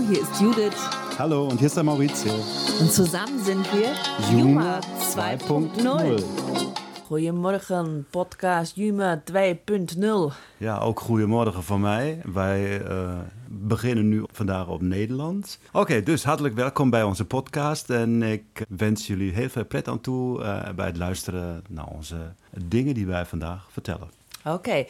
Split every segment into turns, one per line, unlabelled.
Hallo, hier ist Judith.
Hallo, und hier ist der Maurizio.
Und zusammen sind wir
Juma
2.0. Goedemorgen, podcast Juma 2.0.
Ja, ook goedemorgen van mij. Wij uh, beginnen nu vandaag op Nederlands. Oké, dus hartelijk welkom bij onze podcast. En ik wens jullie heel veel pret aan toe uh, bij het luisteren naar onze dingen die wij vandaag vertellen.
Okay,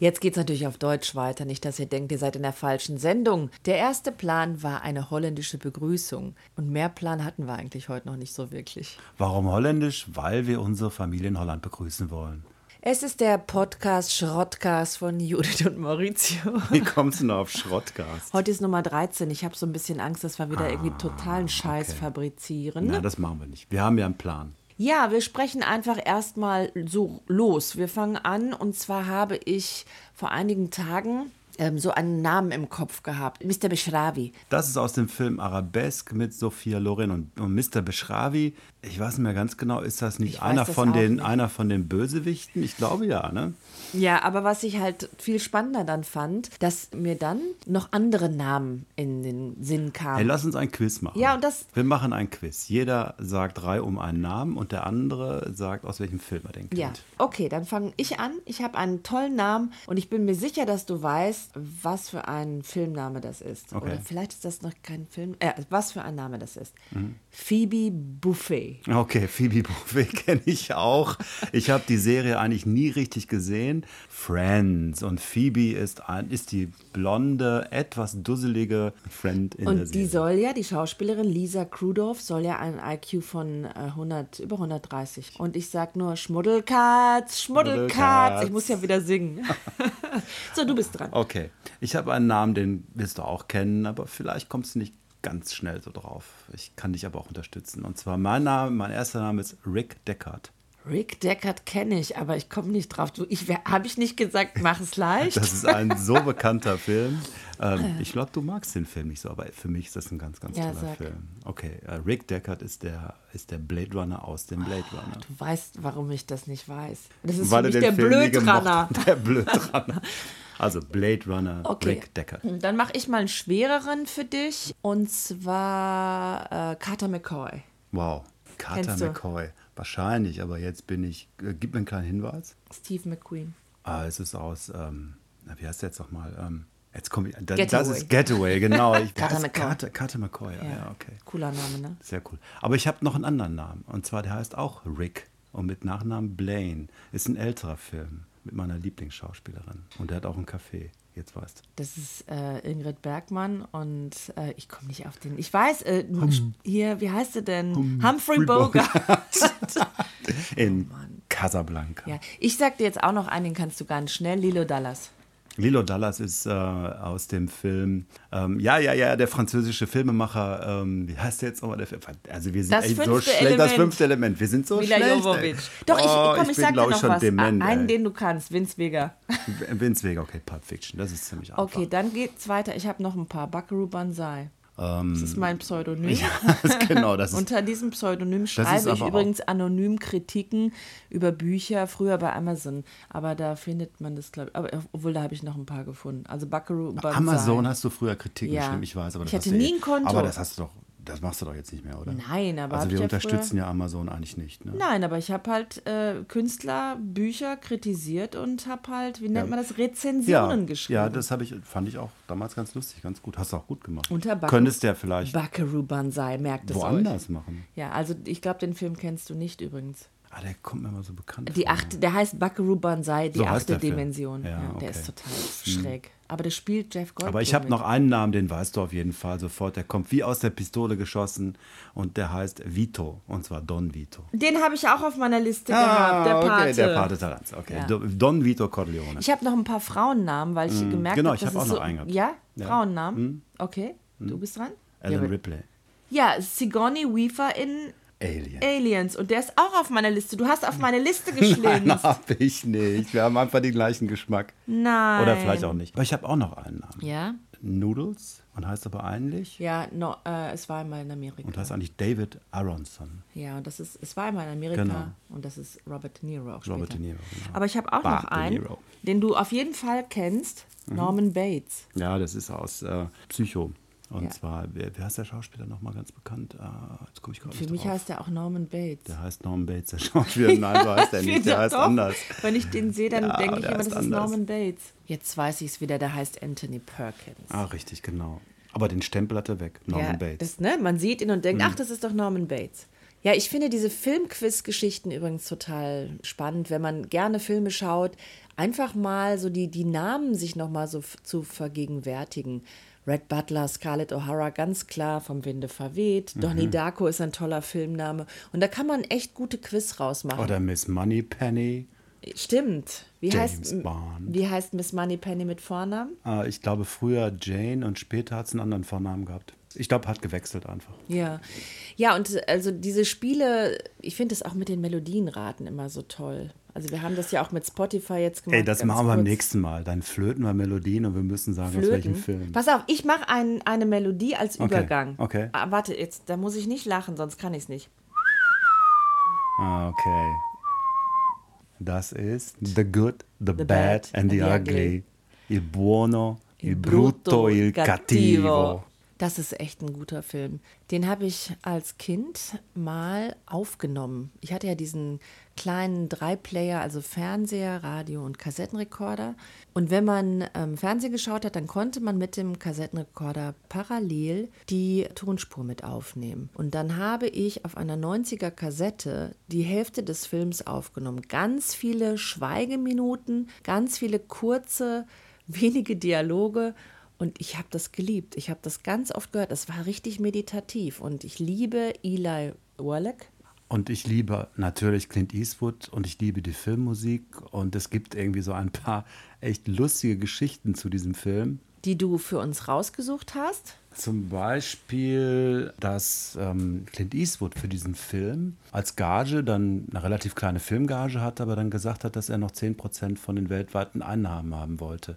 jetzt geht's natürlich auf Deutsch weiter. Nicht, dass ihr denkt, ihr seid in der falschen Sendung. Der erste Plan war eine holländische Begrüßung. Und mehr Plan hatten wir eigentlich heute noch nicht so wirklich.
Warum holländisch? Weil wir unsere Familie in Holland begrüßen wollen.
Es ist der Podcast Schrottcast von Judith und Maurizio.
Wie kommst du denn auf Schrottcast?
Heute ist Nummer 13. Ich habe so ein bisschen Angst, dass wir wieder ah, irgendwie totalen Scheiß okay. fabrizieren.
Na, das machen wir nicht. Wir haben ja einen Plan.
Ja, wir sprechen einfach erstmal so los. Wir fangen an und zwar habe ich vor einigen Tagen ähm, so einen Namen im Kopf gehabt. Mr. Beschravi.
Das ist aus dem Film Arabesque mit Sophia Loren und, und Mr. Beschravi. Ich weiß nicht mehr ganz genau, ist das nicht, einer, das von den, nicht. einer von den Bösewichten? Ich glaube ja, ne?
Ja, aber was ich halt viel spannender dann fand, dass mir dann noch andere Namen in den Sinn kamen.
Hey, lass uns ein Quiz machen.
Ja, und das.
Wir machen ein Quiz. Jeder sagt drei um einen Namen und der andere sagt, aus welchem Film er den kennt.
Ja, okay, dann fange ich an. Ich habe einen tollen Namen und ich bin mir sicher, dass du weißt, was für ein Filmname das ist. Okay. Oder vielleicht ist das noch kein Film, äh, was für ein Name das ist. Mhm. Phoebe Buffet.
Okay, Phoebe Buffet kenne ich auch. Ich habe die Serie eigentlich nie richtig gesehen. Friends und Phoebe ist, ein, ist die blonde, etwas dusselige Friend in
und
der Serie.
Und die soll ja, die Schauspielerin Lisa Krudorf, soll ja einen IQ von 100, äh, über 130. Und ich sag nur Schmuddelkatz, Schmuddelkatz. Ich muss ja wieder singen. so, du bist dran.
Okay. Ich habe einen Namen, den wirst du auch kennen, aber vielleicht kommst du nicht ganz schnell so drauf. Ich kann dich aber auch unterstützen. Und zwar mein Name, mein erster Name ist Rick Deckard.
Rick Deckard kenne ich, aber ich komme nicht drauf. ich habe ich nicht gesagt, mach es leicht.
Das ist ein so bekannter Film. Ähm, ich glaube, du magst den Film nicht so, aber für mich ist das ein ganz, ganz ja, toller sag. Film. Okay, äh, Rick Deckard ist der, ist der Blade Runner aus dem Blade oh, Runner.
Du weißt, warum ich das nicht weiß. Das ist Weil für mich der Blödraner.
Der Blödraner. Also Blade Runner, okay. Rick Deckard.
Dann mache ich mal einen schwereren für dich und zwar äh, Carter McCoy.
Wow, Carter McCoy. Wahrscheinlich, aber jetzt bin ich. Äh, gib mir einen kleinen Hinweis.
Steve McQueen.
Ah, es ist aus. Ähm, wie heißt der jetzt nochmal? Ähm, jetzt komme ich. Da, das ist Getaway, genau. Ich,
Carter McCoy.
Carter, Carter McCoy, ja, ja, okay.
Cooler Name, ne?
Sehr cool. Aber ich habe noch einen anderen Namen. Und zwar, der heißt auch Rick. Und mit Nachnamen Blaine. Ist ein älterer Film mit meiner Lieblingsschauspielerin. Und der hat auch ein Café. Jetzt weißt du.
Das ist äh, Ingrid Bergmann und äh, ich komme nicht auf den. Ich weiß, äh, hum. hier, wie heißt sie denn? Hum. Humphrey Bogart.
In oh, Casablanca.
Ja. Ich sag dir jetzt auch noch einen, den kannst du ganz schnell. Lilo Dallas.
Lilo Dallas ist äh, aus dem Film, ähm, ja, ja, ja, der französische Filmemacher, ähm, wie heißt der jetzt nochmal? Also wir sind
das
echt so schlecht, das fünfte Element, wir sind so
Mila
schlecht.
Jovovic. Doch, ich,
oh,
komm, ich,
ich
sag dir noch was.
Dement,
einen, den du kannst, Vince Vega.
Vince Vega, okay, Pulp Fiction, das ist ziemlich einfach.
Okay, dann geht's weiter. Ich habe noch ein paar. Buckaroo Banzai. Ähm, das ist mein Pseudonym.
Ja, genau, das ist,
Unter diesem Pseudonym schreibe ich übrigens anonym Kritiken über Bücher, früher bei Amazon. Aber da findet man das, glaube ich. obwohl, da habe ich noch ein paar gefunden. Also Buckaroo
Banzai. Amazon hast du früher Kritiken ja. geschrieben, ich weiß. Aber
ich hatte nie ein Konto.
Aber das hast du doch das machst du doch jetzt nicht mehr, oder?
Nein, aber.
Also wir
ja
unterstützen ja Amazon eigentlich nicht. Ne?
Nein, aber ich habe halt äh, Künstler Bücher kritisiert und habe halt, wie nennt ja. man das, Rezensionen
ja,
geschrieben.
Ja, das habe ich, fand ich auch damals ganz lustig, ganz gut. Hast du auch gut gemacht.
Unter Buck
Könntest du ja vielleicht.
Buckaroo Banzai, merkt es
Woanders
euch.
machen.
Ja, also ich glaube, den Film kennst du nicht übrigens.
Ah, der kommt mir immer so bekannt
die
vor.
achte, Der heißt Buckaroo Banzai, die
so
achte Dimension.
Ja,
ja,
okay.
Der ist total hm. schräg. Aber der spielt Jeff Goldblum
Aber ich habe noch einen Namen, den weißt du auf jeden Fall sofort. Der kommt wie aus der Pistole geschossen und der heißt Vito. Und zwar Don Vito.
Den habe ich auch auf meiner Liste ah, gehabt, der Pate.
Okay, der Pate Taranz. Okay, ja. Don Vito Corleone.
Ich habe noch ein paar Frauennamen, weil ich mm, gemerkt
genau,
habe,
dass
ich
habe auch
so,
noch einen gehabt.
Ja, Frauennamen. Mm. Okay, du bist dran.
Alan ja, Ripley.
Ja, Sigourney Weaver in
Alien.
Aliens. Und der ist auch auf meiner Liste. Du hast auf meine Liste geschlinzt.
Nein, hab ich nicht. Wir haben einfach den gleichen Geschmack.
Nein.
Oder vielleicht auch nicht. Aber ich habe auch noch einen Namen.
Ja?
Noodles und heißt aber eigentlich.
Ja, no, äh, es war einmal in Amerika.
Und heißt eigentlich David Aronson.
Ja, und das ist, es war einmal in Amerika.
Genau.
Und das ist Robert De Niro auch später.
Robert De Niro, genau.
Aber ich habe auch
Bart
noch einen, den du auf jeden Fall kennst:
Mhm.
Norman Bates.
Ja, das ist aus äh, Psycho. Und ja. zwar, wer, wer heißt der Schauspieler nochmal ganz bekannt? Ah,
jetzt komme ich gerade Für mich drauf. heißt er auch Norman Bates.
Der heißt Norman Bates, der Schauspieler. Nein, so heißt er nicht, der heißt doch. anders.
Wenn ich den sehe, dann ja, denke ich immer, das anders. ist Norman Bates. Jetzt weiß ich es wieder, der heißt Anthony Perkins.
Ah, richtig, genau. Aber den Stempel hat er weg, Norman ja, Bates.
Das, ne, man sieht ihn und denkt, mhm. ach, das ist doch Norman Bates. Ja, ich finde diese Filmquiz-Geschichten übrigens total spannend, wenn man gerne Filme schaut, einfach mal so die, die Namen sich nochmal so zu vergegenwärtigen. Red Butler, Scarlett O'Hara, ganz klar vom Winde verweht. Mhm. Donnie Darko ist ein toller Filmname. Und da kann man echt gute Quiz rausmachen.
Oder Miss Moneypenny.
Stimmt. Wie
James
heißt,
Bond.
Wie heißt Miss Moneypenny mit Vornamen?
Äh, ich glaube früher Jane und später hat es einen anderen Vornamen gehabt. Ich glaube, hat gewechselt einfach.
Ja. Ja, und also diese Spiele, ich finde es auch mit den Melodienraten immer so toll. Also wir haben das ja auch mit Spotify jetzt gemacht.
Ey, das machen wir beim nächsten Mal. Dann flöten wir Melodien und wir müssen sagen, flöten? aus welchem Film.
Pass auf, ich mache ein, eine Melodie als
okay.
Übergang.
Okay.
Ah, warte, jetzt, da muss ich nicht lachen, sonst kann ich es nicht.
Ah, okay. Das ist The Good, The, the Bad and The, ugly. ugly. Il buono, il, il brutto, il cattivo. cattivo.
Das ist echt ein guter Film. Den habe ich als Kind mal aufgenommen. Ich hatte ja diesen kleinen Dreiplayer, also Fernseher, Radio und Kassettenrekorder. Und wenn man ähm, Fernsehen geschaut hat, dann konnte man mit dem Kassettenrekorder parallel die Tonspur mit aufnehmen. Und dann habe ich auf einer 90er Kassette die Hälfte des Films aufgenommen. Ganz viele Schweigeminuten, ganz viele kurze, wenige Dialoge. Und ich habe das geliebt. Ich habe das ganz oft gehört. Es war richtig meditativ. Und ich liebe Eli Wallach.
Und ich liebe natürlich Clint Eastwood und ich liebe die Filmmusik. Und es gibt irgendwie so ein paar echt lustige Geschichten zu diesem Film.
Die du für uns rausgesucht hast?
Zum Beispiel, dass ähm, Clint Eastwood für diesen Film als Gage dann eine relativ kleine Filmgage hatte, aber dann gesagt hat, dass er noch 10% von den weltweiten Einnahmen haben wollte.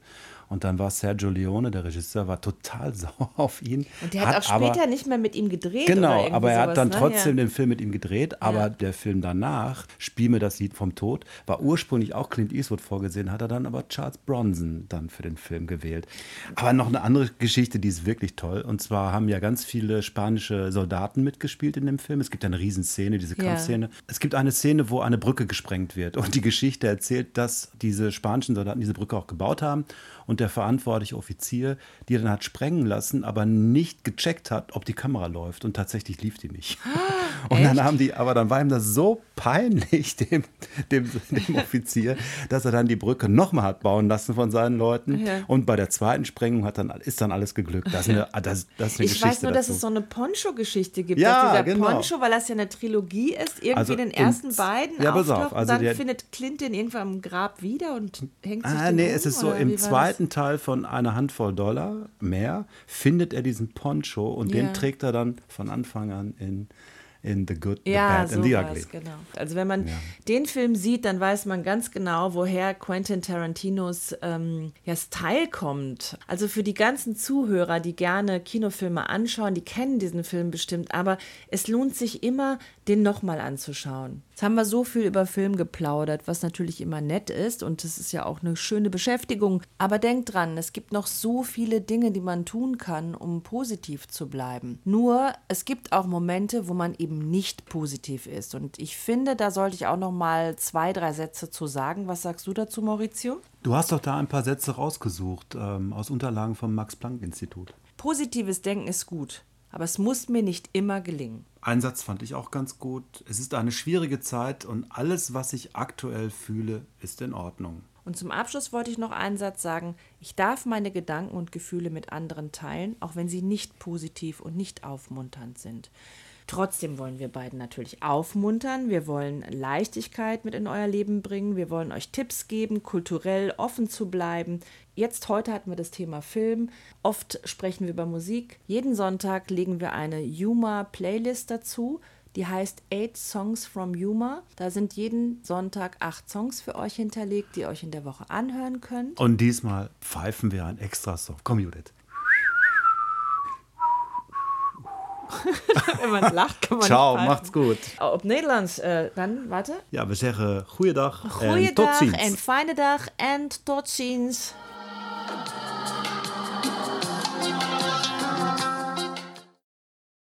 Und dann war Sergio Leone, der Regisseur, war total sauer auf ihn.
Und der hat, hat auch später aber, nicht mehr mit ihm gedreht.
Genau, aber er sowas, hat dann ne? trotzdem ja. den Film mit ihm gedreht. Aber ja. der Film danach, Spiel mir das Lied vom Tod, war ursprünglich auch Clint Eastwood vorgesehen, hat er dann aber Charles Bronson dann für den Film gewählt. Aber noch eine andere Geschichte, die ist wirklich toll. Und zwar haben ja ganz viele spanische Soldaten mitgespielt in dem Film. Es gibt eine Riesenszene, diese Kampfszene. Ja. Es gibt eine Szene, wo eine Brücke gesprengt wird. Und die Geschichte erzählt, dass diese spanischen Soldaten diese Brücke auch gebaut haben und der verantwortliche Offizier, die dann hat sprengen lassen, aber nicht gecheckt hat, ob die Kamera läuft und tatsächlich lief die nicht. Ah, und dann haben die, aber dann war ihm das so peinlich, dem, dem, dem Offizier, dass er dann die Brücke nochmal hat bauen lassen von seinen Leuten. Ja. Und bei der zweiten Sprengung hat dann, ist dann alles geglückt. Das ist eine, das, das ist eine
ich
Geschichte
weiß nur, dazu. dass es so eine Poncho-Geschichte gibt. Ja, dieser genau. Poncho, weil das ja eine Trilogie ist, irgendwie also den ersten beiden
ja, pass auf,
also dann der, findet Clint den irgendwann im Grab wieder und hängt sich
Ah, nee, um, es ist so, im zweiten Teil von einer Handvoll Dollar mehr findet er diesen Poncho und ja. den trägt er dann von Anfang an in in The Good, The ja, Bad and The Ugly.
Genau. Also wenn man ja. den Film sieht, dann weiß man ganz genau, woher Quentin Tarantinos ähm, ja, Style kommt. Also für die ganzen Zuhörer, die gerne Kinofilme anschauen, die kennen diesen Film bestimmt, aber es lohnt sich immer, den nochmal anzuschauen. Jetzt haben wir so viel über Film geplaudert, was natürlich immer nett ist und es ist ja auch eine schöne Beschäftigung. Aber denkt dran, es gibt noch so viele Dinge, die man tun kann, um positiv zu bleiben. Nur es gibt auch Momente, wo man eben nicht positiv ist. Und ich finde, da sollte ich auch noch mal zwei, drei Sätze zu sagen. Was sagst du dazu, Maurizio?
Du hast doch da ein paar Sätze rausgesucht ähm, aus Unterlagen vom Max-Planck-Institut.
Positives Denken ist gut, aber es muss mir nicht immer gelingen.
Ein Satz fand ich auch ganz gut. Es ist eine schwierige Zeit und alles, was ich aktuell fühle, ist in Ordnung.
Und zum Abschluss wollte ich noch einen Satz sagen. Ich darf meine Gedanken und Gefühle mit anderen teilen, auch wenn sie nicht positiv und nicht aufmunternd sind. Trotzdem wollen wir beiden natürlich aufmuntern. Wir wollen Leichtigkeit mit in euer Leben bringen. Wir wollen euch Tipps geben, kulturell offen zu bleiben. Jetzt heute hatten wir das Thema Film. Oft sprechen wir über Musik. Jeden Sonntag legen wir eine Yuma-Playlist dazu. Die heißt Eight Songs from Yuma. Da sind jeden Sonntag acht Songs für euch hinterlegt, die ihr euch in der Woche anhören könnt.
Und diesmal pfeifen wir ein extra Song. Komm, Judith.
Wenn man lacht, kann man
Ciao, macht's gut.
Op Nederlands, uh, dan, warte.
Ja, we zeggen goeiedag en tot ziens.
en fijne dag en tot ziens.